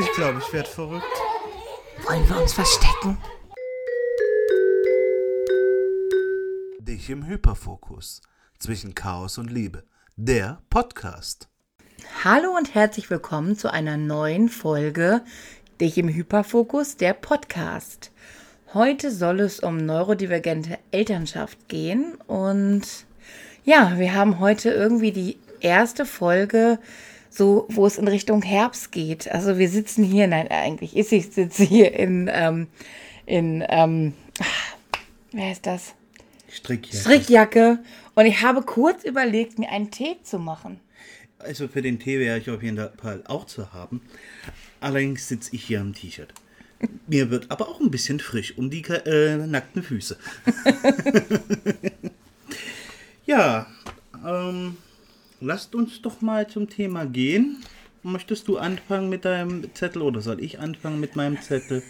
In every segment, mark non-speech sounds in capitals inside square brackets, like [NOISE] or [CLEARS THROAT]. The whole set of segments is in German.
Ich glaube, ich werde verrückt. Wollen wir uns verstecken? Dich im Hyperfokus. Zwischen Chaos und Liebe. Der Podcast. Hallo und herzlich willkommen zu einer neuen Folge Dich im Hyperfokus, der Podcast. Heute soll es um neurodivergente Elternschaft gehen und ja, wir haben heute irgendwie die erste Folge, so wo es in Richtung Herbst geht. Also wir sitzen hier, nein, eigentlich ist ich sitze hier in ähm, in ähm, wer ist das? Strickjacke. Strickjacke und ich habe kurz überlegt, mir einen Tee zu machen. Also für den Tee wäre ich auf jeden Fall auch zu haben. Allerdings sitze ich hier im T-Shirt. Mir wird aber auch ein bisschen frisch um die äh, nackten Füße. [LAUGHS] ja, ähm, lasst uns doch mal zum Thema gehen. Möchtest du anfangen mit deinem Zettel oder soll ich anfangen mit meinem Zettel?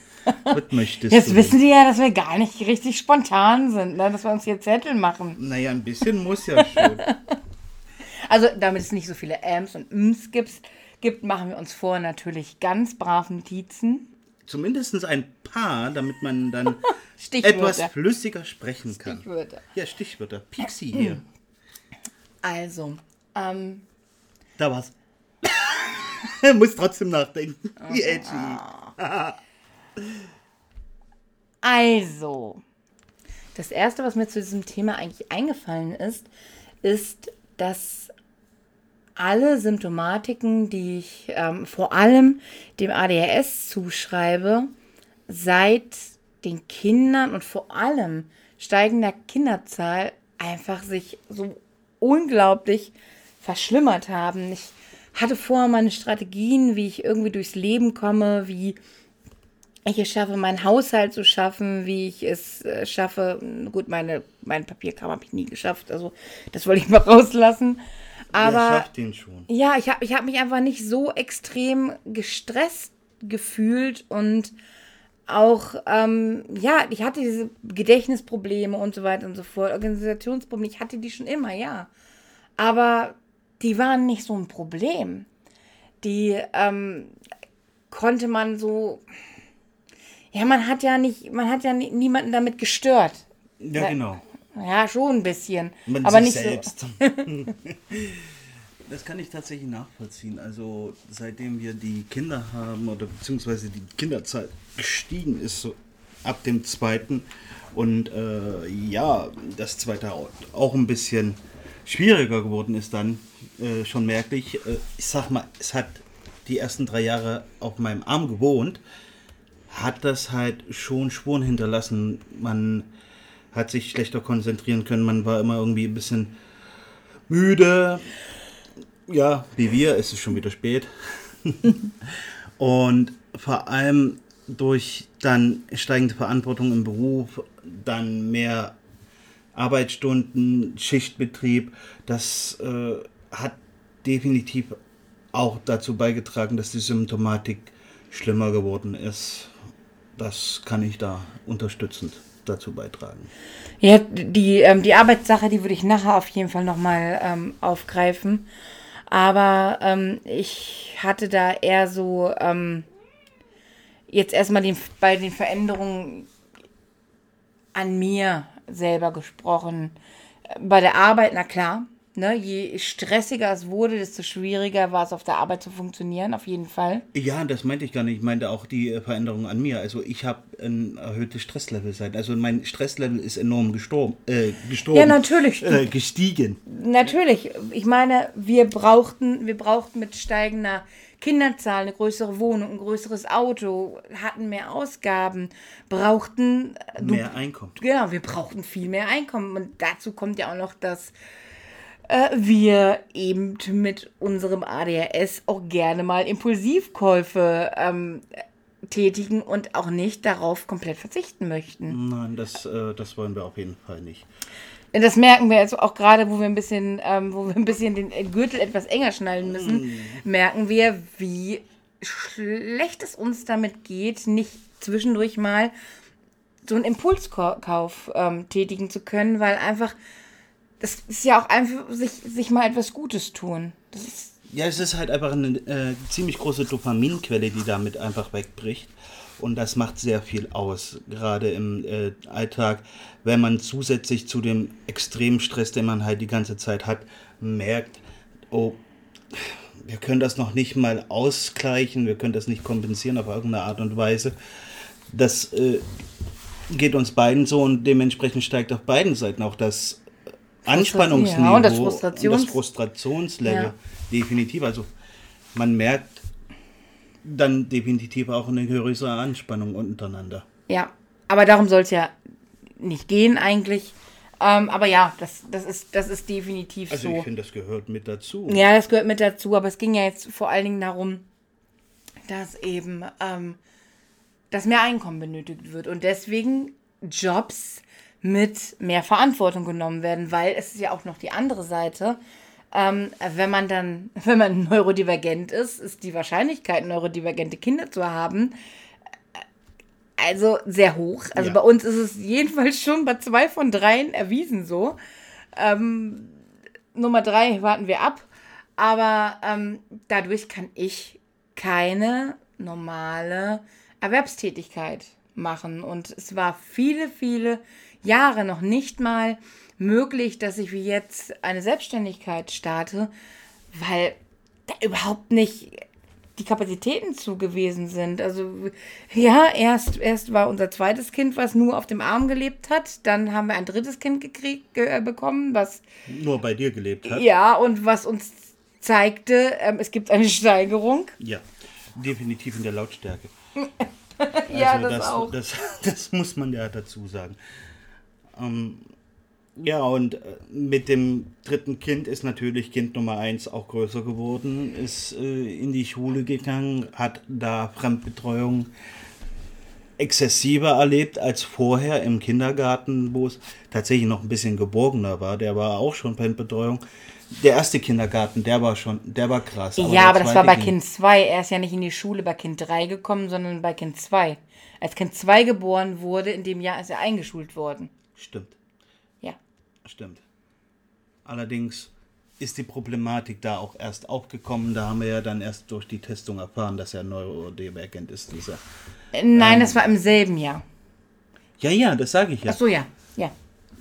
Was [LAUGHS] möchtest Jetzt du? wissen die ja, dass wir gar nicht richtig spontan sind, ne? dass wir uns hier Zettel machen. Naja, ein bisschen muss ja [LAUGHS] schon. Also, damit es nicht so viele Ms und Ms gibt, gibt, machen wir uns vor natürlich ganz brav Notizen. Zumindest ein paar, damit man dann [LAUGHS] etwas flüssiger sprechen kann. Stichwörter. Ja, Stichwörter. Pixie [CLEARS THROAT] hier. Also, ähm, Da war's. [LAUGHS] Muss trotzdem nachdenken. Wie edgy. [LAUGHS] also. Das erste, was mir zu diesem Thema eigentlich eingefallen ist, ist, dass alle Symptomatiken, die ich ähm, vor allem dem ADHS zuschreibe, seit den Kindern und vor allem steigender Kinderzahl einfach sich so unglaublich verschlimmert haben. Ich hatte vorher meine Strategien, wie ich irgendwie durchs Leben komme, wie ich es schaffe, meinen Haushalt zu schaffen, wie ich es äh, schaffe. Gut, meine, mein Papierkram habe ich nie geschafft, also das wollte ich mal [LAUGHS] rauslassen. Aber Wer schafft den schon? ja, ich habe ich hab mich einfach nicht so extrem gestresst gefühlt und auch, ähm, ja, ich hatte diese Gedächtnisprobleme und so weiter und so fort, Organisationsprobleme, ich hatte die schon immer, ja. Aber die waren nicht so ein Problem. Die ähm, konnte man so, ja, man hat ja nicht, man hat ja ni- niemanden damit gestört. Ja, genau. Ja, schon ein bisschen. Man aber nicht selbst. [LAUGHS] das kann ich tatsächlich nachvollziehen. Also seitdem wir die Kinder haben oder beziehungsweise die Kinderzahl gestiegen ist, so ab dem zweiten und äh, ja, das zweite au- auch ein bisschen schwieriger geworden ist dann äh, schon merklich. Äh, ich sag mal, es hat die ersten drei Jahre auf meinem Arm gewohnt, hat das halt schon Spuren hinterlassen. Man hat sich schlechter konzentrieren können, man war immer irgendwie ein bisschen müde. Ja, wie wir, es ist schon wieder spät. [LAUGHS] Und vor allem durch dann steigende Verantwortung im Beruf, dann mehr Arbeitsstunden, Schichtbetrieb, das äh, hat definitiv auch dazu beigetragen, dass die Symptomatik schlimmer geworden ist. Das kann ich da unterstützend dazu beitragen. Ja, die, ähm, die Arbeitssache, die würde ich nachher auf jeden Fall nochmal ähm, aufgreifen. Aber ähm, ich hatte da eher so ähm, jetzt erstmal den, bei den Veränderungen an mir selber gesprochen. Bei der Arbeit, na klar, ne, je stressiger es wurde, desto schwieriger war es auf der Arbeit zu funktionieren, auf jeden Fall. Ja, das meinte ich gar nicht. Ich meinte auch die äh, Veränderung an mir. Also ich habe ein erhöhtes Stresslevel seit. Also mein Stresslevel ist enorm gestorben. Äh, gestorben Ja, natürlich. Äh, gestiegen. Natürlich, ich meine, wir brauchten, wir brauchten mit steigender Kinderzahl eine größere Wohnung, ein größeres Auto, hatten mehr Ausgaben, brauchten äh, du- Mehr Einkommen. Genau, wir brauchten viel mehr Einkommen. Und dazu kommt ja auch noch, dass äh, wir eben mit unserem ADHS auch gerne mal Impulsivkäufe ähm, tätigen und auch nicht darauf komplett verzichten möchten. Nein, das, äh, das wollen wir auf jeden Fall nicht. Das merken wir jetzt auch gerade, wo wir ein bisschen, ähm, wo wir ein bisschen den Gürtel etwas enger schnallen müssen, Mm. merken wir, wie schlecht es uns damit geht, nicht zwischendurch mal so einen Impulskauf ähm, tätigen zu können, weil einfach, das ist ja auch einfach, sich, sich mal etwas Gutes tun. Das ist, Ja, es ist halt einfach eine äh, ziemlich große Dopaminquelle, die damit einfach wegbricht. Und das macht sehr viel aus, gerade im äh, Alltag, wenn man zusätzlich zu dem extremen Stress, den man halt die ganze Zeit hat, merkt, oh, wir können das noch nicht mal ausgleichen, wir können das nicht kompensieren auf irgendeine Art und Weise. Das äh, geht uns beiden so und dementsprechend steigt auf beiden Seiten auch das Anspannungsniveau ja, und das, Frustrations und das Frustrationslevel. Ja. Definitiv. Also man merkt dann definitiv auch eine größere Anspannung untereinander. Ja, aber darum soll es ja nicht gehen eigentlich. Ähm, aber ja, das, das, ist, das ist definitiv also so. Also ich finde, das gehört mit dazu. Ja, das gehört mit dazu, aber es ging ja jetzt vor allen Dingen darum, dass eben ähm, dass mehr Einkommen benötigt wird und deswegen Jobs mit mehr Verantwortung genommen werden, weil es ist ja auch noch die andere Seite. Ähm, wenn man dann, [LAUGHS] wenn man neurodivergent ist, ist die Wahrscheinlichkeit, neurodivergente Kinder zu haben, äh, also sehr hoch. Also ja. bei uns ist es jedenfalls schon bei zwei von dreien erwiesen so. Ähm, Nummer drei warten wir ab. Aber ähm, dadurch kann ich keine normale Erwerbstätigkeit machen. Und es war viele, viele Jahre noch nicht mal möglich, dass ich wie jetzt eine Selbstständigkeit starte, weil da überhaupt nicht die Kapazitäten zugewiesen sind. Also ja, erst, erst war unser zweites Kind, was nur auf dem Arm gelebt hat. Dann haben wir ein drittes Kind gekriegt, äh, bekommen, was nur bei dir gelebt hat. Ja, und was uns zeigte, ähm, es gibt eine Steigerung. Ja, definitiv in der Lautstärke. [LAUGHS] ja, also das, das, auch. Das, [LAUGHS] das, muss man ja dazu sagen. Ähm, ja, und äh, mit dem dritten Kind ist natürlich Kind Nummer eins auch größer geworden, ist äh, in die Schule gegangen, hat da Fremdbetreuung exzessiver erlebt als vorher im Kindergarten, wo es tatsächlich noch ein bisschen geborgener war. Der war auch schon Fremdbetreuung. Der erste Kindergarten, der war schon, der war krass. Aber ja, aber das war bei Kind 2. Er ist ja nicht in die Schule bei Kind 3 gekommen, sondern bei Kind 2. Als Kind 2 geboren wurde, in dem Jahr ist er eingeschult worden. Stimmt. Ja. Stimmt. Allerdings ist die Problematik da auch erst aufgekommen. Da haben wir ja dann erst durch die Testung erfahren, dass er neurodivergent ist, dieser. Nein, ähm, das war im selben Jahr. Ja, ja, das sage ich ja. Ach so, ja.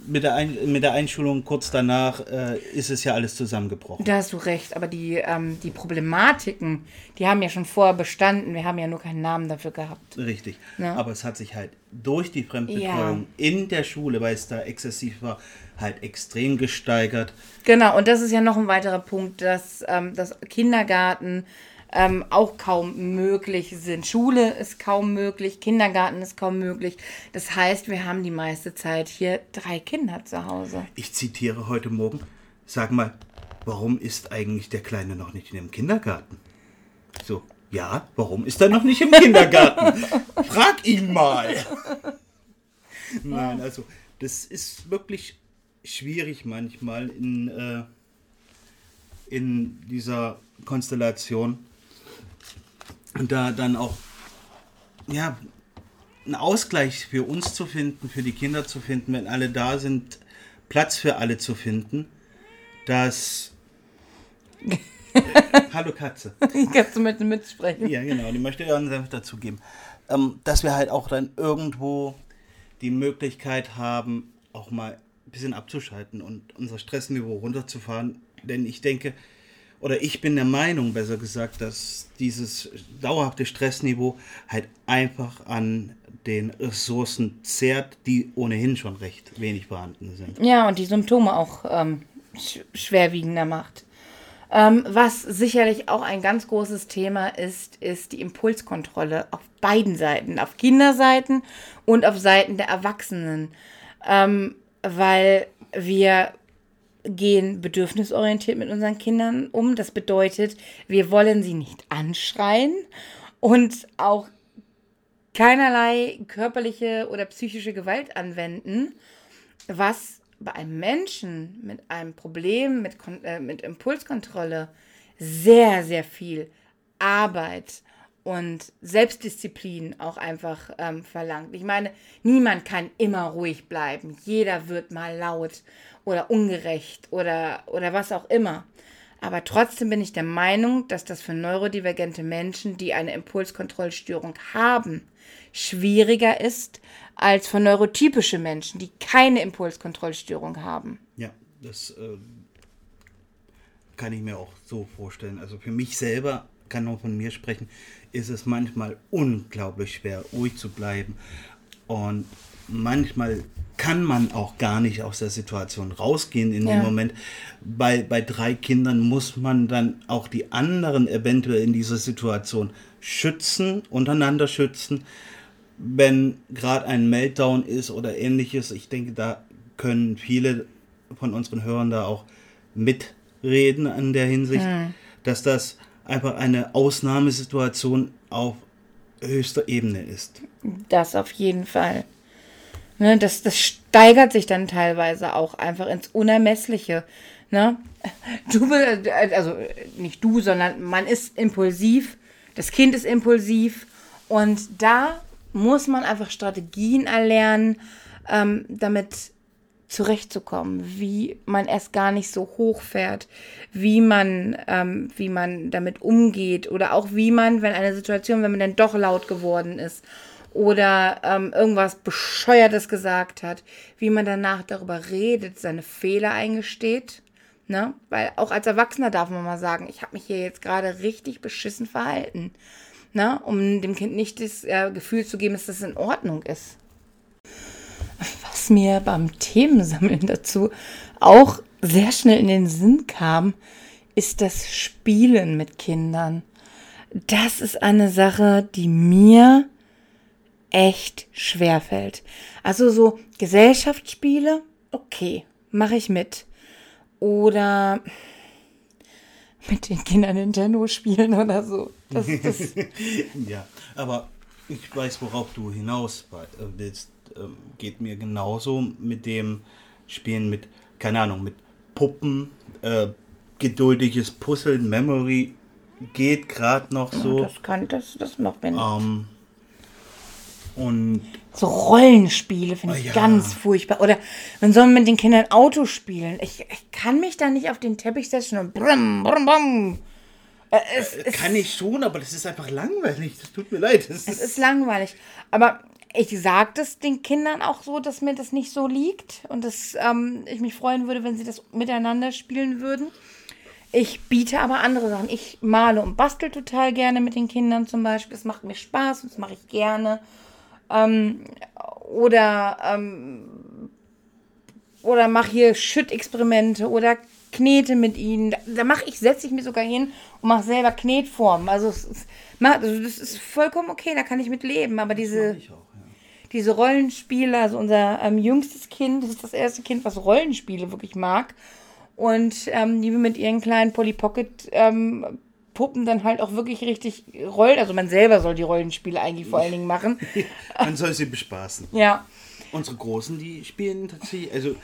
Mit der, Ein mit der Einschulung kurz danach äh, ist es ja alles zusammengebrochen. Da hast du recht, aber die, ähm, die Problematiken, die haben ja schon vorher bestanden. Wir haben ja nur keinen Namen dafür gehabt. Richtig. Ja? Aber es hat sich halt durch die Fremdbetreuung ja. in der Schule, weil es da exzessiv war, halt extrem gesteigert. Genau, und das ist ja noch ein weiterer Punkt, dass ähm, das Kindergarten ähm, auch kaum möglich sind. Schule ist kaum möglich, Kindergarten ist kaum möglich. Das heißt, wir haben die meiste Zeit hier drei Kinder zu Hause. Ich zitiere heute Morgen, sag mal, warum ist eigentlich der Kleine noch nicht in dem Kindergarten? So, ja, warum ist er noch nicht im Kindergarten? [LAUGHS] Frag ihn mal. Nein, also das ist wirklich schwierig manchmal in, äh, in dieser Konstellation und da dann auch ja, einen Ausgleich für uns zu finden, für die Kinder zu finden, wenn alle da sind, Platz für alle zu finden, dass [LAUGHS] Hallo Katze. Kannst du mit mitsprechen? Ja, genau, die möchte ihren Senf dazu geben. Ähm, dass wir halt auch dann irgendwo die Möglichkeit haben, auch mal ein bisschen abzuschalten und unser Stressniveau runterzufahren. Denn ich denke, oder ich bin der Meinung, besser gesagt, dass dieses dauerhafte Stressniveau halt einfach an den Ressourcen zehrt, die ohnehin schon recht wenig vorhanden sind. Ja, und die Symptome auch ähm, sch schwerwiegender macht. Ähm, was sicherlich auch ein ganz großes Thema ist, ist die Impulskontrolle auf beiden Seiten, auf Kinderseiten und auf Seiten der Erwachsenen. Ähm, weil wir gehen bedürfnisorientiert mit unseren Kindern um. Das bedeutet, wir wollen sie nicht anschreien und auch keinerlei körperliche oder psychische Gewalt anwenden, was bei einem Menschen mit einem Problem mit, äh, mit Impulskontrolle sehr, sehr viel Arbeit und Selbstdisziplin auch einfach ähm, verlangt. Ich meine, niemand kann immer ruhig bleiben. Jeder wird mal laut oder ungerecht oder, oder was auch immer. Aber trotzdem bin ich der Meinung, dass das für neurodivergente Menschen, die eine Impulskontrollstörung haben, schwieriger ist als für neurotypische Menschen, die keine Impulskontrollstörung haben. Ja, das äh, kann ich mir auch so vorstellen. Also für mich selber, kann nur von mir sprechen, ist es manchmal unglaublich schwer, ruhig zu bleiben. Und manchmal kann man auch gar nicht aus der Situation rausgehen in Ja. dem Moment. Bei, bei drei Kindern muss man dann auch die anderen eventuell in dieser Situation schützen, untereinander schützen. Wenn gerade ein Meltdown ist oder ähnliches, ich denke, da können viele von unseren Hörern da auch mitreden in der Hinsicht, dass das einfach eine Ausnahmesituation auf höchster Ebene ist. Das auf jeden Fall. Ne, das, das steigert sich dann teilweise auch einfach ins Unermessliche. Ne? Du, also nicht du, sondern man ist impulsiv, das Kind ist impulsiv und da muss man einfach Strategien erlernen, ähm, damit zurechtzukommen, wie man erst gar nicht so hochfährt, wie man, ähm, wie man damit umgeht oder auch wie man, wenn eine Situation, wenn man dann doch laut geworden ist oder ähm, irgendwas Bescheuertes gesagt hat, wie man danach darüber redet, seine Fehler eingesteht. Ne? Weil auch als Erwachsener darf man mal sagen, ich habe mich hier jetzt gerade richtig beschissen verhalten. Ne? Um dem Kind nicht das äh, Gefühl zu geben, dass das in Ordnung ist was mir beim Themensammeln dazu auch sehr schnell in den Sinn kam, ist das Spielen mit Kindern. Das ist eine Sache, die mir echt schwer fällt. Also so Gesellschaftsspiele, okay, mache ich mit. Oder mit den Kindern Nintendo spielen oder so. Das, das, [LAUGHS] Ja, aber ich weiß, worauf du hinaus wei- äh, Geht mir genauso mit dem Spielen mit, keine Ahnung, mit Puppen, äh, geduldiges Puzzeln, Memory geht gerade noch so. das kann, das, das macht mir nicht. Ähm, und So Rollenspiele finde Oh ich ja. ganz furchtbar. Oder man soll mit den Kindern Auto spielen. Ich, ich kann mich da nicht auf den Teppich setzen und brumm, brumm, brumm. Äh, Es, es, kann ich schon, aber das ist einfach langweilig. Das tut mir leid. Es ist langweilig. Aber ich sage das den Kindern auch so, dass mir das nicht so liegt und dass ähm, ich mich freuen würde, wenn sie das miteinander spielen würden. Ich biete aber andere Sachen. Ich male und bastel total gerne mit den Kindern zum Beispiel. Das macht mir Spaß und das mache ich gerne. Ähm, oder ähm, oder mache hier Schüttexperimente oder knete mit ihnen. Da, mache ich, setze ich mich sogar hin und mache selber Knetformen. Also, es ist, also das ist vollkommen okay, da kann ich mit leben. Aber diese, ja. Diese Rollenspiele, also unser ähm, jüngstes Kind, das ist das erste Kind, was Rollenspiele wirklich mag. Und ähm, die mit ihren kleinen Polly Pocket ähm, Puppen dann halt auch wirklich richtig rollen. Also man selber soll die Rollenspiele eigentlich vor allen Dingen machen. [LAUGHS] Man soll sie bespaßen. Ja. Unsere Großen, die spielen tatsächlich, also,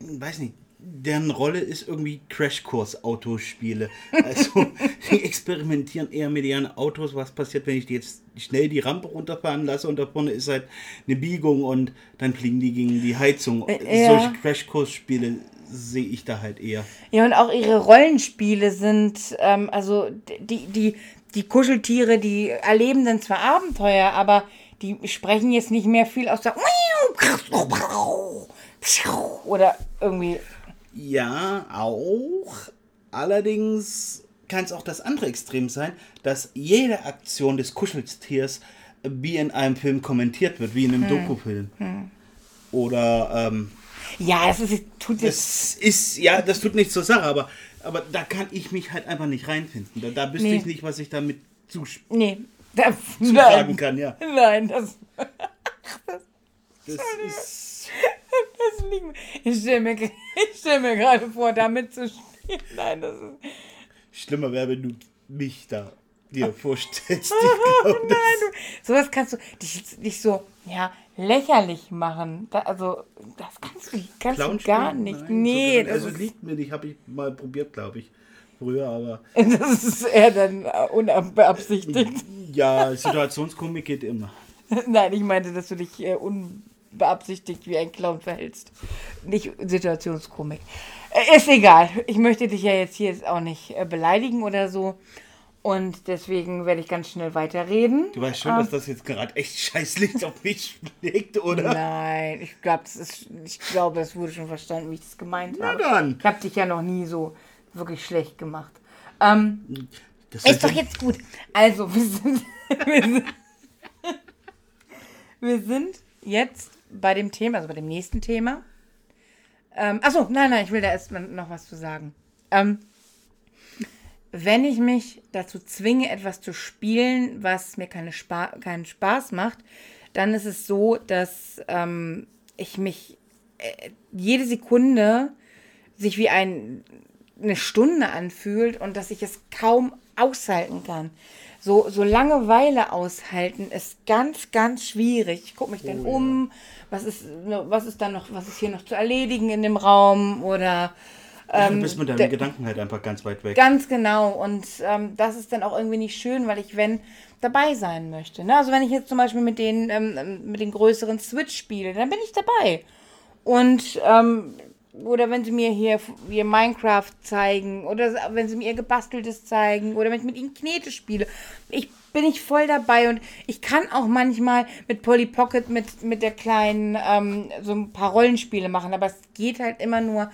weiß nicht, deren Rolle ist irgendwie Crashkurs-Autospiele. [LAUGHS] Also, die experimentieren eher mit ihren Autos. Was passiert, wenn ich die jetzt schnell die Rampe runterfahren lasse und da vorne ist halt eine Biegung und dann fliegen die gegen die Heizung. Äh. Solche Crashkurs-Spiele sehe ich da halt eher. Ja, und auch ihre Rollenspiele sind, ähm, also die, die, die Kuscheltiere, die erleben dann zwar Abenteuer, aber die sprechen jetzt nicht mehr viel aus der [LAUGHS] oder irgendwie. Ja, auch. Allerdings kann es auch das andere Extrem sein, dass jede Aktion des Kuscheltiers wie in einem Film kommentiert wird, wie in einem Dokufilm. Oder ähm, Ja, es ist, tut das ist, ja, das tut nichts zur Sache, aber, aber da kann ich mich halt einfach nicht reinfinden. Da, da wüsste Nee. ich nicht, was ich damit zusch- Nee. Da, zutragen nein, kann, ja. nein, das, [LAUGHS] Das ist. [LAUGHS] das liegt mir. Ich stelle mir, [LAUGHS] ich stell mir gerade vor, damit zu spielen. [LAUGHS] Nein, das ist. Schlimmer wäre, wenn du mich da dir vorstellst. [LAUGHS] Ich glaub, das- Nein, du, sowas kannst du dich, dich so, ja, lächerlich machen. Da, also, das kannst du, kannst du gar nicht. Nein, nee, so, das, also liegt mir nicht, habe ich mal probiert, glaube ich. Früher, aber [LAUGHS] das ist eher dann äh, unbeabsichtigt. ja, Situationskomik geht immer. Nein, ich meinte, dass du dich äh, unbeabsichtigt wie ein Clown verhältst. Nicht Situationskomik. Äh, Ist egal. Ich möchte dich ja jetzt hier jetzt auch nicht äh, beleidigen oder so. Und deswegen werde ich ganz schnell weiterreden. Du weißt schon, dass das jetzt gerade echt scheißlich auf mich [LAUGHS] schlägt, oder? Nein, ich glaube, es wurde schon verstanden, wie ich das gemeint Na habe. dann. Ich habe dich ja noch nie so wirklich schlecht gemacht. Ähm, Das ist doch jetzt gut. Also, wir sind, [LAUGHS] wir sind, wir sind jetzt bei dem Thema, also bei dem nächsten Thema. Ähm, achso, nein, nein, ich will da erst mal noch was zu sagen. Ähm, wenn ich mich dazu zwinge, etwas zu spielen, was mir keine Spa keinen Spaß macht, dann ist es so, dass ähm, ich mich äh, jede Sekunde sich wie ein, eine Stunde anfühlt und dass ich es kaum aushalten kann. So, so Langeweile aushalten ist ganz, ganz schwierig. Ich gucke mich dann um, was ist, was ist dann noch, was ist hier noch zu erledigen in dem Raum oder du bist mit deinen Gedanken halt einfach ganz weit weg. Ganz genau. Und ähm, das ist dann auch irgendwie nicht schön, weil ich, wenn, dabei sein möchte. Ne? Also wenn ich jetzt zum Beispiel mit den, ähm, mit den größeren Switch spiele, dann bin ich dabei. Und ähm, oder wenn sie mir hier ihr Minecraft zeigen oder wenn sie mir ihr gebasteltes zeigen oder wenn ich mit ihnen Knete spiele, ich bin ich voll dabei und ich kann auch manchmal mit Polly Pocket mit mit der kleinen ähm, so ein paar Rollenspiele machen, aber es geht halt immer nur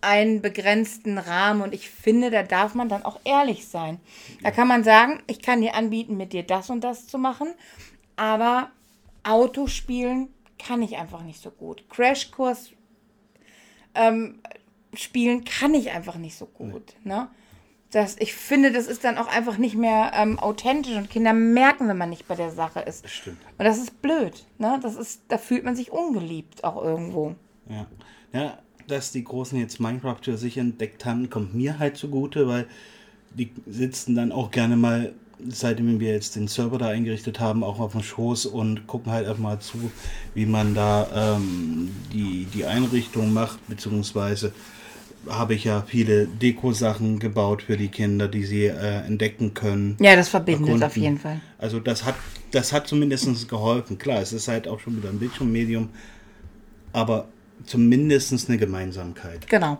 einen begrenzten Rahmen und ich finde, da darf man dann auch ehrlich sein. Da kann man sagen, ich kann dir anbieten, mit dir das und das zu machen, aber Autospielen kann ich einfach nicht so gut. Crashkurs ähm, spielen kann ich einfach nicht so gut. Ne? Das, ich finde, das ist dann auch einfach nicht mehr ähm, authentisch und Kinder merken, wenn man nicht bei der Sache ist. Stimmt. Und das ist blöd. Ne? Das ist, da fühlt man sich ungeliebt auch irgendwo. Ja. ja, dass die Großen jetzt Minecraft für sich entdeckt haben, kommt mir halt zugute, weil die sitzen dann auch gerne mal, seitdem wir jetzt den Server da eingerichtet haben, auch auf dem Schoß und gucken halt einfach mal zu, wie man da ähm, die, die Einrichtung macht, beziehungsweise habe ich ja viele Deko-Sachen gebaut für die Kinder, die sie äh, entdecken können. Ja, das verbindet erkunden. auf jeden Fall. Also das hat, das hat zumindest geholfen. Klar, es ist halt auch schon wieder ein Bildschirmmedium, aber zumindest eine Gemeinsamkeit. Genau.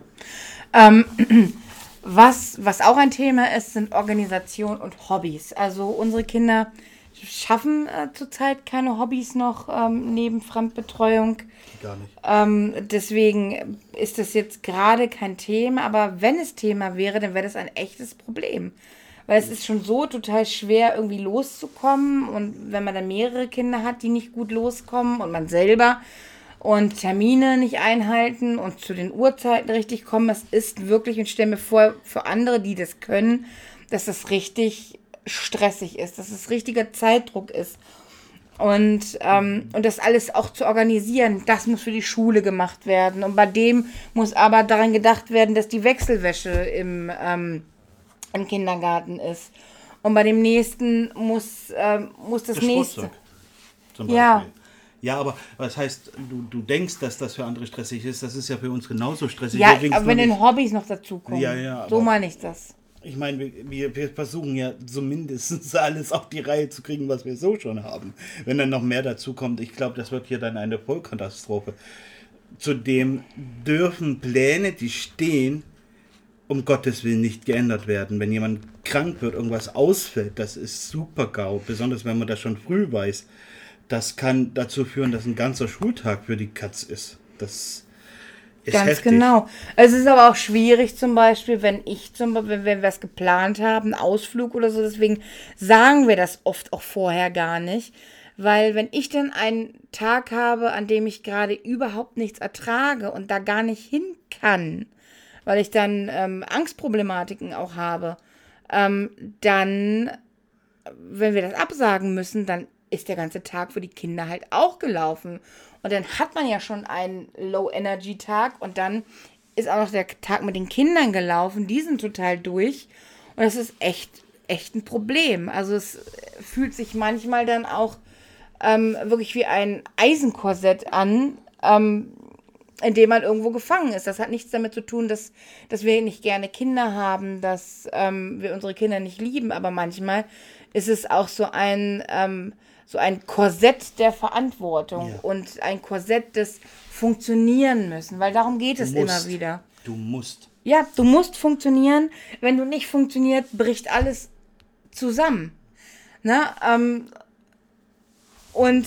Ähm, [CLEARS THROAT] was, was auch ein Thema ist, sind Organisation und Hobbys. Also unsere Kinder schaffen äh, zurzeit keine Hobbys noch ähm, neben Fremdbetreuung. Gar nicht. Ähm, deswegen ist das jetzt gerade kein Thema, aber wenn es Thema wäre, dann wäre das ein echtes Problem. Weil es ist schon so total schwer, irgendwie loszukommen. Und wenn man dann mehrere Kinder hat, die nicht gut loskommen und man selber und Termine nicht einhalten und zu den Uhrzeiten richtig kommen, das ist wirklich, und stelle mir vor, für andere, die das können, dass das richtig stressig ist, dass es richtiger Zeitdruck ist. Und, ähm, und das alles auch zu organisieren, das muss für die Schule gemacht werden. Und bei dem muss aber daran gedacht werden, dass die Wechselwäsche im, ähm, im Kindergarten ist. Und bei dem nächsten muss, ähm, muss das, Das nächste. Ja. Beispiel. Ja, aber was heißt, du, du denkst, dass das für andere stressig ist, das ist ja für uns genauso stressig. Ja, aber wenn den Hobbys noch dazukommen. Ja, ja, so meine ich das. Ich meine, wir, wir, versuchen ja zumindest alles auf die Reihe zu kriegen, was wir so schon haben. Wenn dann noch mehr dazu kommt, ich glaube, das wird hier dann eine Vollkatastrophe. Zudem dürfen Pläne, die stehen, um Gottes Willen nicht geändert werden. Wenn jemand krank wird, irgendwas ausfällt, das ist super GAU, besonders wenn man das schon früh weiß. Das kann dazu führen, dass ein ganzer Schultag für die Katz ist. Das ist Ganz heftig. genau. Es ist aber auch schwierig, zum Beispiel, wenn ich zum Beispiel, wenn wir was geplant haben, einen Ausflug oder so, deswegen sagen wir das oft auch vorher gar nicht. Weil wenn ich dann einen Tag habe, an dem ich gerade überhaupt nichts ertrage und da gar nicht hin kann, weil ich dann ähm, Angstproblematiken auch habe, ähm, dann, wenn wir das absagen müssen, dann ist der ganze Tag für die Kinder halt auch gelaufen. Und dann hat man ja schon einen Low-Energy-Tag und dann ist auch noch der Tag mit den Kindern gelaufen. Die sind total durch. Und das ist echt, echt ein Problem. Also es fühlt sich manchmal dann auch ähm, wirklich wie ein Eisenkorsett an, ähm, in dem man irgendwo gefangen ist. Das hat nichts damit zu tun, dass, dass wir nicht gerne Kinder haben, dass ähm, wir unsere Kinder nicht lieben, aber manchmal ist es auch so ein, ähm, so ein Korsett der Verantwortung Ja. und ein Korsett des Funktionieren müssen, weil darum geht es musst. immer wieder. Du musst. Ja, du musst funktionieren. Wenn du nicht funktioniert, bricht alles zusammen. Ne? Ähm, und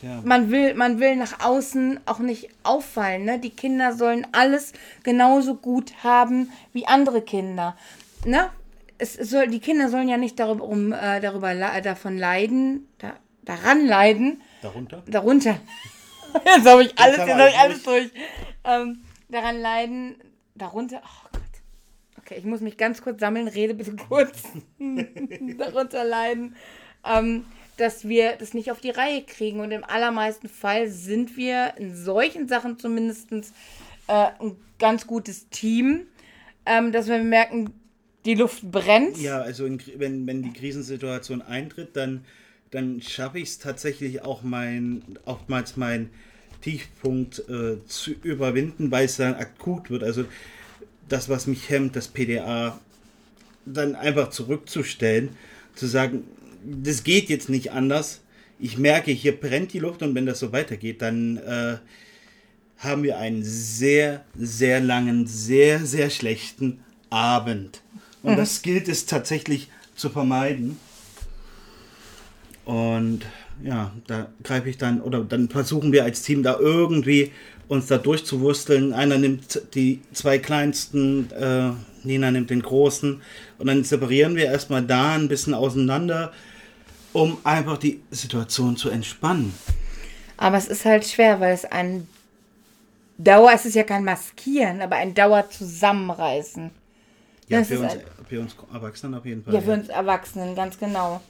ja. man, will, man will nach außen auch nicht auffallen. Ne? Die Kinder sollen alles genauso gut haben wie andere Kinder. Ne? Es soll, die Kinder sollen ja nicht darüber, um, äh, darüber davon leiden, da, daran leiden. Darunter? Darunter. [LAUGHS] jetzt habe ich alles, jetzt hab ich alles durch. Ähm, daran leiden, darunter. Oh Gott. Okay, ich muss mich ganz kurz sammeln, rede bitte kurz. [LAUGHS] darunter leiden. Ähm, dass wir das nicht auf die Reihe kriegen. Und im allermeisten Fall sind wir in solchen Sachen zumindest äh, ein ganz gutes Team, ähm, dass wir merken, die Luft brennt. Ja, also in, wenn, wenn die Krisensituation eintritt, dann, dann schaffe ich es tatsächlich auch mein, oftmals meinen Tiefpunkt äh, zu überwinden, weil es dann akut wird. Also das, was mich hemmt, das PDA, dann einfach zurückzustellen, zu sagen, das geht jetzt nicht anders. Ich merke, hier brennt die Luft und wenn das so weitergeht, dann äh, haben wir einen sehr, sehr langen, sehr, sehr schlechten Abend. Und mhm. das gilt es tatsächlich zu vermeiden. Und ja, da greife ich dann, oder dann versuchen wir als Team da irgendwie uns da durchzuwursteln. Einer nimmt die zwei kleinsten, äh, Nina nimmt den großen und dann separieren wir erstmal da ein bisschen auseinander, um einfach die Situation zu entspannen. Aber es ist halt schwer, weil es ein Dauer, es ist ja kein Maskieren, aber ein Dauer zusammenreißen. Ja, für uns, für uns Erwachsenen auf jeden Fall. Ja, für uns Erwachsenen, ganz genau.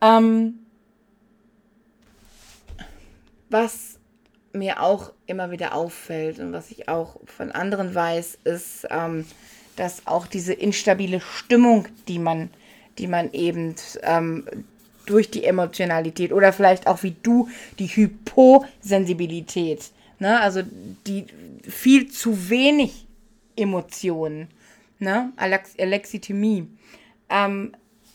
Ähm, was mir auch immer wieder auffällt und was ich auch von anderen weiß, ist, ähm, dass auch diese instabile Stimmung, die man die man eben ähm, durch die Emotionalität oder vielleicht auch wie du die Hyposensibilität, ne? also die viel zu wenig Emotionen, ne? Alex Alexithymie, ähm,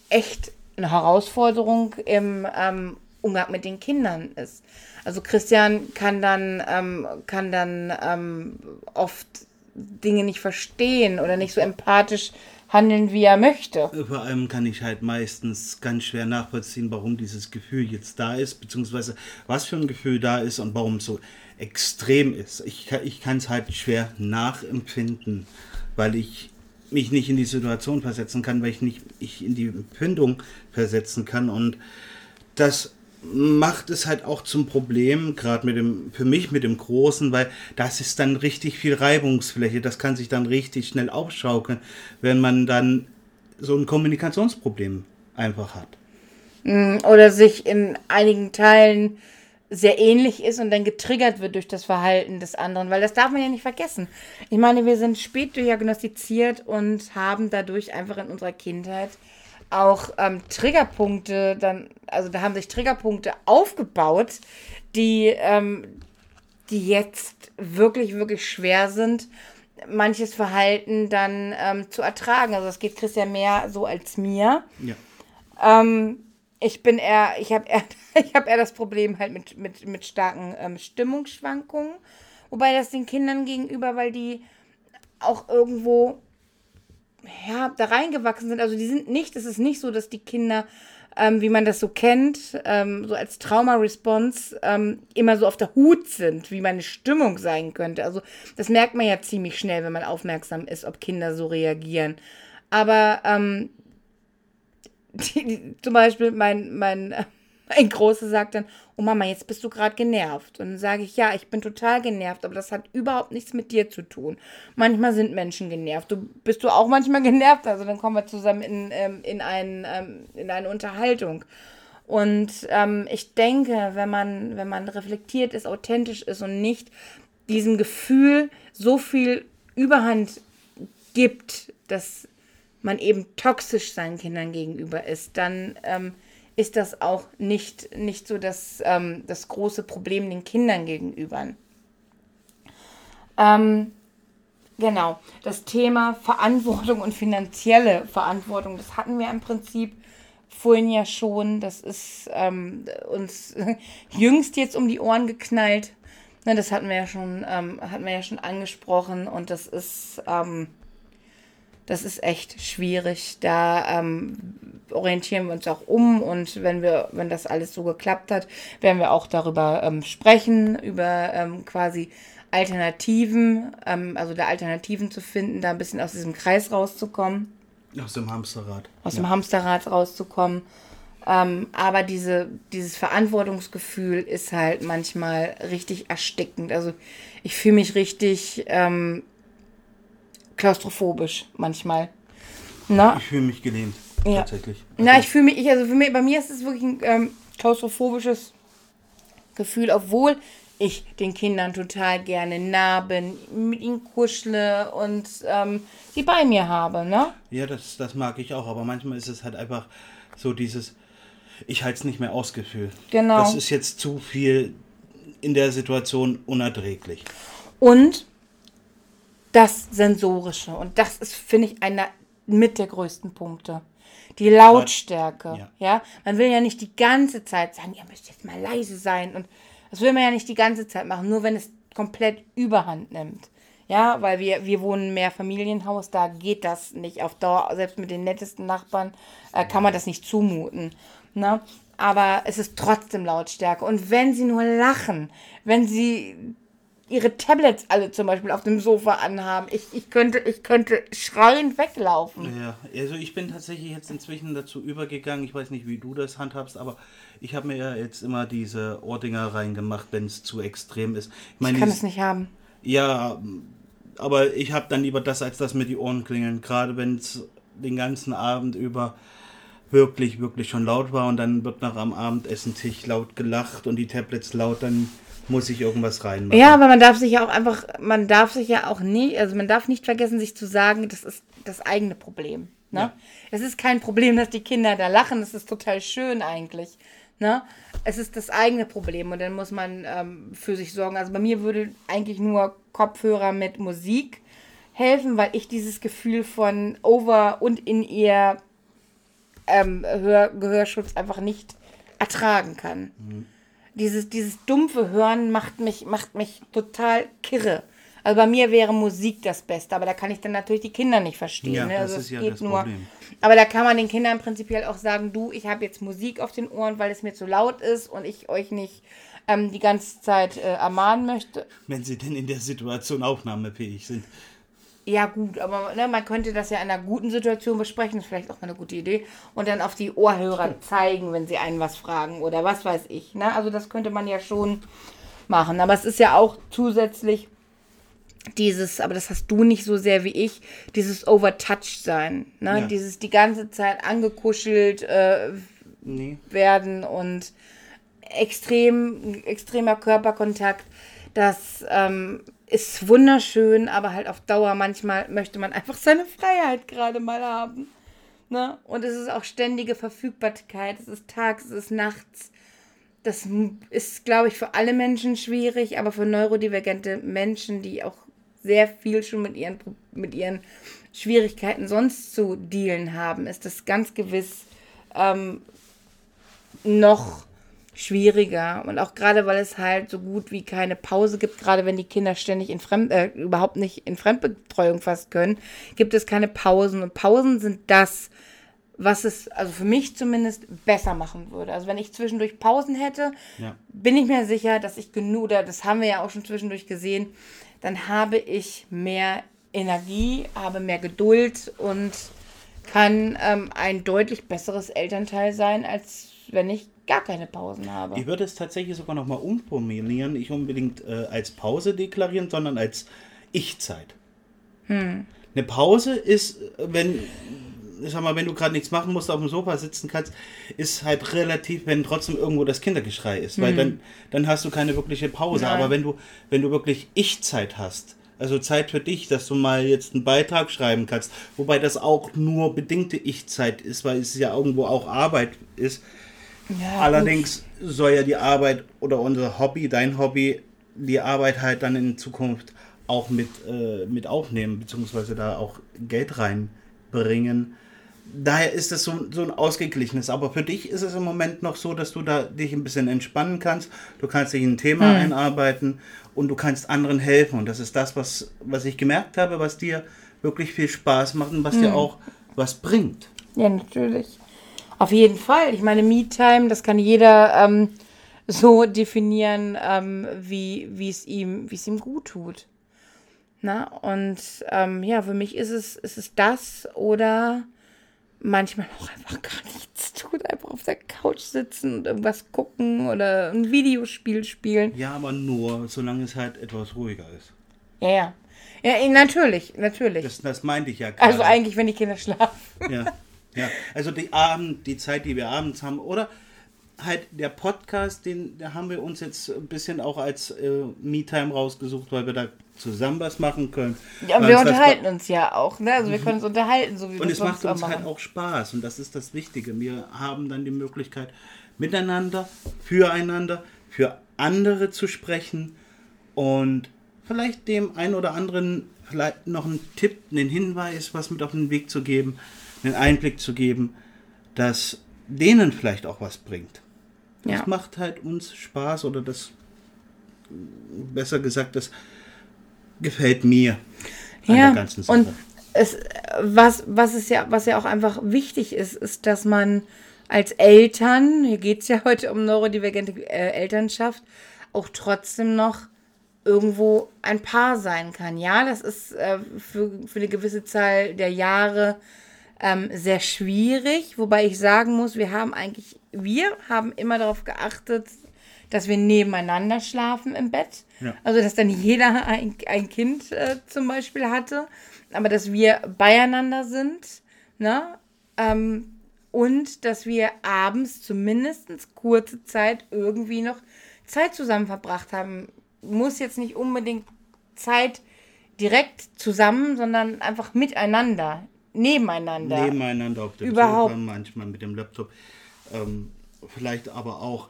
echt eine Herausforderung im ähm, Umgang mit den Kindern ist. Also Christian kann dann, ähm, kann dann ähm, oft Dinge nicht verstehen oder nicht so empathisch handeln, wie er möchte. Vor allem kann ich halt meistens ganz schwer nachvollziehen, warum dieses Gefühl jetzt da ist, beziehungsweise was für ein Gefühl da ist und warum es so extrem ist. Ich, ich kann es halt schwer nachempfinden, weil ich mich nicht in die Situation versetzen kann, weil ich nicht ich in die Empfindung versetzen kann und das macht es halt auch zum Problem, gerade mit dem, für mich mit dem Großen, weil das ist dann richtig viel Reibungsfläche. Das kann sich dann richtig schnell aufschaukeln, wenn man dann so ein Kommunikationsproblem einfach hat. Mm, oder sich in einigen Teilen sehr ähnlich ist und dann getriggert wird durch das Verhalten des anderen, weil das darf man ja nicht vergessen. Ich meine, wir sind spät diagnostiziert und haben dadurch einfach in unserer Kindheit auch ähm, Triggerpunkte, dann, also da haben sich Triggerpunkte aufgebaut, die, ähm, die jetzt wirklich, wirklich schwer sind, manches Verhalten dann ähm, zu ertragen. Also das geht Christian mehr so als mir. Ja. Ähm, ich bin eher, ich habe eher, [LAUGHS] habe eher das Problem halt mit, mit, mit starken ähm, Stimmungsschwankungen. Wobei das den Kindern gegenüber, weil die auch irgendwo ja, da reingewachsen sind. Also die sind nicht, es ist nicht so, dass die Kinder, ähm, wie man das so kennt, ähm, so als Trauma-Response ähm, immer so auf der Hut sind, wie meine Stimmung sein könnte. Also das merkt man ja ziemlich schnell, wenn man aufmerksam ist, ob Kinder so reagieren. Aber ähm, die, die, zum Beispiel mein, mein mein Großer sagt dann, oh Mama, jetzt bist du gerade genervt. Und dann sage ich, ja, ich bin total genervt, aber das hat überhaupt nichts mit dir zu tun. Manchmal sind Menschen genervt. Du bist du auch manchmal [LAUGHS] genervt, also dann kommen wir zusammen in, ähm, in, ein, ähm, in eine Unterhaltung. Und ähm, ich denke, wenn man, wenn man reflektiert ist, authentisch ist und nicht diesem Gefühl so viel Überhand gibt, dass man eben toxisch seinen Kindern gegenüber ist, dann ähm, ist das auch nicht, nicht so das, ähm, das große Problem den Kindern gegenüber. Ähm, genau, das Thema Verantwortung und finanzielle Verantwortung, das hatten wir im Prinzip vorhin ja schon. Das ist ähm, uns [LAUGHS] jüngst jetzt um die Ohren geknallt. Ne, das hatten wir ja schon, ähm, hatten wir ja schon angesprochen und das ist, ähm, das ist echt schwierig. Da ähm, orientieren wir uns auch um und wenn wir, wenn das alles so geklappt hat, werden wir auch darüber ähm, sprechen, über ähm, quasi Alternativen, ähm, also da Alternativen zu finden, da ein bisschen aus diesem Kreis rauszukommen. Aus dem Hamsterrad. Aus ja. dem Hamsterrad rauszukommen. Ähm, aber diese, dieses Verantwortungsgefühl ist halt manchmal richtig erstickend. Also ich fühle mich richtig ähm, klaustrophobisch manchmal. Na? Ich fühle mich gelähmt. Ja. Tatsächlich. Also Na, ich fühle mich, ich, also für mich, bei mir ist es wirklich ein ähm, klaustrophobisches Gefühl, obwohl ich den Kindern total gerne nah bin, mit ihnen kuschle und ähm, sie bei mir habe, ne? Ja, das, das mag ich auch, aber manchmal ist es halt einfach so dieses, ich halte es nicht mehr aus Gefühl. Genau. Das ist jetzt zu viel in der Situation unerträglich. Und das Sensorische. Und das ist, finde ich, einer mit der größten Punkte. Die Lautstärke. Ja. ja. Man will ja nicht die ganze Zeit sagen, ihr müsst jetzt mal leise sein. Und das will man ja nicht die ganze Zeit machen, nur wenn es komplett überhand nimmt. Ja, weil wir, wir wohnen mehr Familienhaus, da geht das nicht auf Dauer, selbst mit den nettesten Nachbarn äh, kann man das nicht zumuten. Ne? Aber es ist trotzdem Lautstärke. Und wenn sie nur lachen, wenn sie ihre Tablets alle zum Beispiel auf dem Sofa anhaben. Ich, ich, könnte, ich könnte schreiend weglaufen. Ja, also ich bin tatsächlich jetzt inzwischen dazu übergegangen, ich weiß nicht, wie du das handhabst, aber ich habe mir ja jetzt immer diese Ohrdinger reingemacht, wenn es zu extrem ist. Ich, meine, ich kann es nicht haben. Ja, aber ich habe dann lieber das, als dass mir die Ohren klingeln. Gerade wenn es den ganzen Abend über wirklich, wirklich schon laut war und dann wird nach am Abendessentisch laut gelacht und die Tablets laut, dann muss ich irgendwas reinmachen. Ja, aber man darf sich ja auch einfach, man darf sich ja auch nie, also man darf nicht vergessen, sich zu sagen, das ist das eigene Problem. Ne? Ja. Es ist kein Problem, dass die Kinder da lachen, das ist total schön eigentlich. Ne? Es ist das eigene Problem und dann muss man ähm, für sich sorgen. Also bei mir würde eigentlich nur Kopfhörer mit Musik helfen, weil ich dieses Gefühl von Over- und in ihr ähm, Hör Gehörschutz einfach nicht ertragen kann. Mhm dieses, dieses dumpfe Hören macht mich, macht mich total kirre. Also bei mir wäre Musik das Beste, aber da kann ich dann natürlich die Kinder nicht verstehen. Ja, ne? also das ist ja das nur. Problem. Aber da kann man den Kindern prinzipiell auch sagen, du, ich habe jetzt Musik auf den Ohren, weil es mir zu laut ist und ich euch nicht ähm, die ganze Zeit äh, ermahnen möchte. Wenn sie denn in der Situation aufnahmefähig sind. Ja, gut, aber ne, man könnte das ja in einer guten Situation besprechen, das ist vielleicht auch mal eine gute Idee. Und dann auf die Ohrhörer zeigen, wenn sie einen was fragen oder was weiß ich. Ne? Also das könnte man ja schon machen. Aber es ist ja auch zusätzlich dieses, aber das hast du nicht so sehr wie ich, dieses Overtouch sein. Ne? Ja. Dieses die ganze Zeit angekuschelt äh, nee. werden und extrem, extremer Körperkontakt. Das ähm, ist wunderschön, aber halt auf Dauer manchmal möchte man einfach seine Freiheit gerade mal haben. Ne? Und es ist auch ständige Verfügbarkeit. Es ist tags, es ist nachts. Das ist, glaube ich, für alle Menschen schwierig, aber für neurodivergente Menschen, die auch sehr viel schon mit ihren, mit ihren Schwierigkeiten sonst zu dealen haben, ist das ganz gewiss ähm, noch schwieriger. Und auch gerade, weil es halt so gut wie keine Pause gibt, gerade wenn die Kinder ständig in Fremd, äh, überhaupt nicht in Fremdbetreuung fast können, gibt es keine Pausen. Und Pausen sind das, was es, also für mich zumindest, besser machen würde. Also wenn ich zwischendurch Pausen hätte, ja. bin ich mir sicher, dass ich genug, oder das haben wir ja auch schon zwischendurch gesehen, dann habe ich mehr Energie, habe mehr Geduld und kann ähm, ein deutlich besseres Elternteil sein, als wenn ich gar keine Pausen habe. Ich würde es tatsächlich sogar noch mal umformulieren, nicht unbedingt äh, als Pause deklarieren, sondern als Ich-Zeit. Hm. Eine Pause ist, wenn, ich sag mal, wenn du gerade nichts machen musst, auf dem Sofa sitzen kannst, ist halt relativ, wenn trotzdem irgendwo das Kindergeschrei ist, weil hm. dann, dann hast du keine wirkliche Pause. Nein. Aber wenn du, wenn du wirklich Ich-Zeit hast, also Zeit für dich, dass du mal jetzt einen Beitrag schreiben kannst, wobei das auch nur bedingte Ich-Zeit ist, weil es ja irgendwo auch Arbeit ist, ja, Allerdings gut. soll ja die Arbeit oder unser Hobby, dein Hobby, die Arbeit halt dann in Zukunft auch mit, äh, mit aufnehmen, beziehungsweise da auch Geld reinbringen. daher ist es so, so ein ausgeglichenes. Aber für dich ist es im Moment noch so, dass du da dich ein bisschen entspannen kannst. Du kannst dich in ein Thema Hm. einarbeiten und du kannst anderen helfen. Und das ist das, was, was ich gemerkt habe, was dir wirklich viel Spaß macht und was Hm. dir auch was bringt. Ja, natürlich. Auf jeden Fall. Ich meine, Me-Time, das kann jeder ähm, so definieren, ähm, wie es ihm, ihm gut tut. Na, und ähm, ja, für mich ist es, ist es das oder manchmal auch einfach gar nichts tun, einfach auf der Couch sitzen und irgendwas gucken oder ein Videospiel spielen. Ja, aber nur, solange es halt etwas ruhiger ist. Ja, ja. Ja, natürlich, natürlich. Das, das meinte ich ja gerade. also eigentlich, wenn die Kinder schlafen. Ja, [LAUGHS] ja. Also die Abend, die Zeit, die wir abends haben, oder halt der Podcast, den da haben wir uns jetzt ein bisschen auch als äh, Me-Time rausgesucht, weil wir da zusammen was machen können. Ja, und wir unterhalten uns ja auch, ne? Also wir können uns unterhalten, so wie wir Und es macht uns auch halt machen. auch Spaß und das ist das Wichtige. Wir haben dann die Möglichkeit, miteinander, füreinander, für andere zu sprechen und vielleicht dem einen oder anderen vielleicht noch einen Tipp, einen Hinweis, was mit auf den Weg zu geben, einen Einblick zu geben, dass denen vielleicht auch was bringt. Das Ja. macht halt uns Spaß oder das, besser gesagt, das gefällt mir an Ja, der ganzen Sache. und es, was, was, ist ja, was ja auch einfach wichtig ist, ist, dass man als Eltern, hier geht es ja heute um neurodivergente äh, Elternschaft, auch trotzdem noch irgendwo ein Paar sein kann. Ja, das ist äh, für, für eine gewisse Zahl der Jahre ähm, sehr schwierig, wobei ich sagen muss, wir haben eigentlich, wir haben immer darauf geachtet, dass wir nebeneinander schlafen im Bett. Ja. Also, dass dann jeder ein, ein Kind äh, zum Beispiel hatte, aber dass wir beieinander sind, ne? Ähm, und dass wir abends zumindest kurze Zeit irgendwie noch Zeit zusammen verbracht haben. Muss jetzt nicht unbedingt Zeit direkt zusammen, sondern einfach miteinander, nebeneinander. nebeneinander auf dem Überhaupt. Sofa, manchmal mit dem Laptop. Ähm, vielleicht aber auch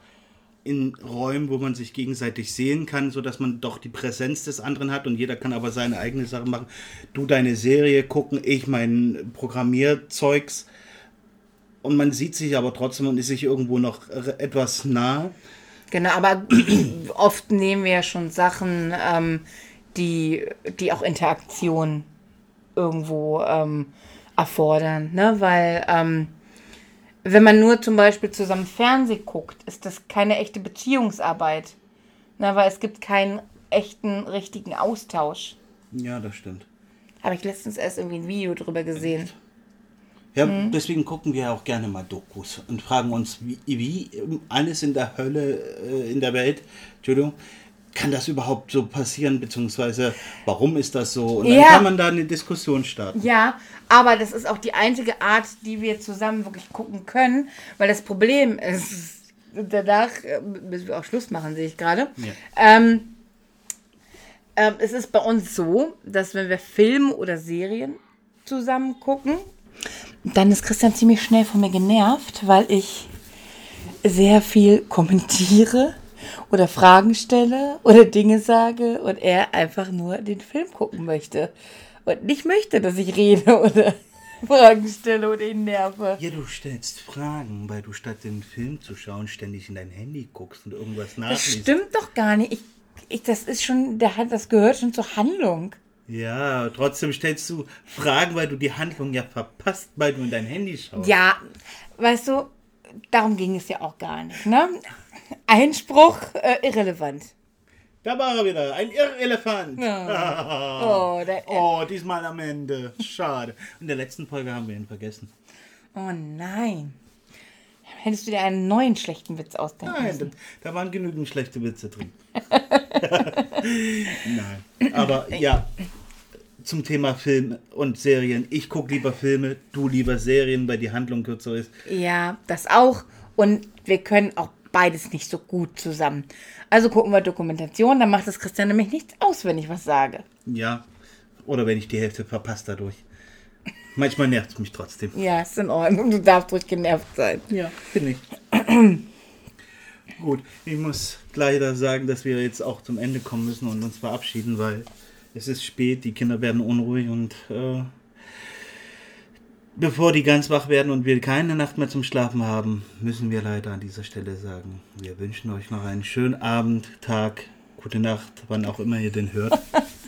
in Räumen, wo man sich gegenseitig sehen kann, sodass man doch die Präsenz des anderen hat und jeder kann aber seine eigene Sache machen. Du deine Serie gucken, ich mein Programmierzeugs. Und man sieht sich aber trotzdem und ist sich irgendwo noch etwas nah. Genau, aber [CLEARS THROAT] oft nehmen wir ja schon Sachen, ähm, die, die auch Interaktion irgendwo ähm, erfordern, ne? Weil ähm, wenn man nur zum Beispiel zusammen Fernsehen guckt, ist das keine echte Beziehungsarbeit. Na, weil es gibt keinen echten, richtigen Austausch. Ja, das stimmt. Habe ich letztens erst irgendwie ein Video drüber gesehen. Ja, Mhm. deswegen gucken wir auch gerne mal Dokus und fragen uns, wie, wie alles in der Hölle, äh, in der Welt, Entschuldigung, kann das überhaupt so passieren, beziehungsweise warum ist das so? Und dann Ja. kann man da eine Diskussion starten. Ja, aber das ist auch die einzige Art, die wir zusammen wirklich gucken können, weil das Problem ist, [LAUGHS] danach äh, müssen wir auch Schluss machen, sehe ich gerade. Ja. Ähm, ähm, es ist bei uns so, dass wenn wir Filme oder Serien zusammen gucken, dann ist Christian ziemlich schnell von mir genervt, weil ich sehr viel kommentiere oder Fragen stelle oder Dinge sage und er einfach nur den Film gucken möchte und nicht möchte, dass ich rede [LAUGHS] oder Fragen stelle oder ihn nerve. Ja, du stellst Fragen, weil du statt den Film zu schauen ständig in dein Handy guckst und irgendwas Das nachliest. stimmt doch gar nicht. Ich, ich, das ist schon, der das gehört schon zur Handlung. Ja, trotzdem stellst du Fragen, weil du die Handlung ja verpasst, weil du in dein Handy schaust. Ja, weißt du, darum ging es ja auch gar nicht. Ne? Einspruch äh, irrelevant. Da war er wieder, ein Irrelefant. [LAUGHS] Oh, der, Oh, diesmal am Ende. Schade. In der letzten Folge haben wir ihn vergessen. oh nein. Hättest du dir einen neuen schlechten Witz ausdenken Nein, müssen? da, da waren genügend schlechte Witze drin. [LAUGHS] Nein. Aber ja, zum Thema Film und Serien. Ich gucke lieber Filme, du lieber Serien, weil die Handlung kürzer ist. Ja, das auch. Und wir können auch beides nicht so gut zusammen. Also gucken wir Dokumentation, dann macht das Christian nämlich nichts aus, wenn ich was sage. Ja. Oder wenn ich die Hälfte verpasse dadurch. Manchmal nervt es mich trotzdem. Ja, ist in Ordnung. Du darfst ruhig genervt sein. Ja, finde ich. Gut, ich muss leider sagen, dass wir jetzt auch zum Ende kommen müssen und uns verabschieden, weil es ist spät, die Kinder werden unruhig und äh, Bevor die ganz wach werden und wir keine Nacht mehr zum Schlafen haben, müssen wir leider an dieser Stelle sagen, wir wünschen euch noch einen schönen Abend, Tag, gute Nacht, wann auch immer ihr den hört.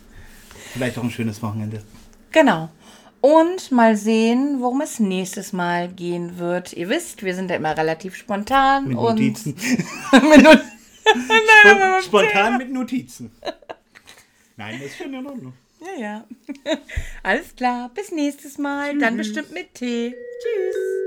[LAUGHS] Vielleicht auch ein schönes Wochenende. Genau. Und mal sehen, worum es nächstes Mal gehen wird. Ihr wisst, wir sind ja immer relativ spontan. Mit und Notizen. [LAUGHS] mit Not [LAUGHS] Spon- Spontan mit Notizen. Nein, das ist schon in Ordnung. Ja, ja. [LAUGHS] Alles klar. Bis nächstes Mal. Dann bestimmt mit Tee. Tschüss.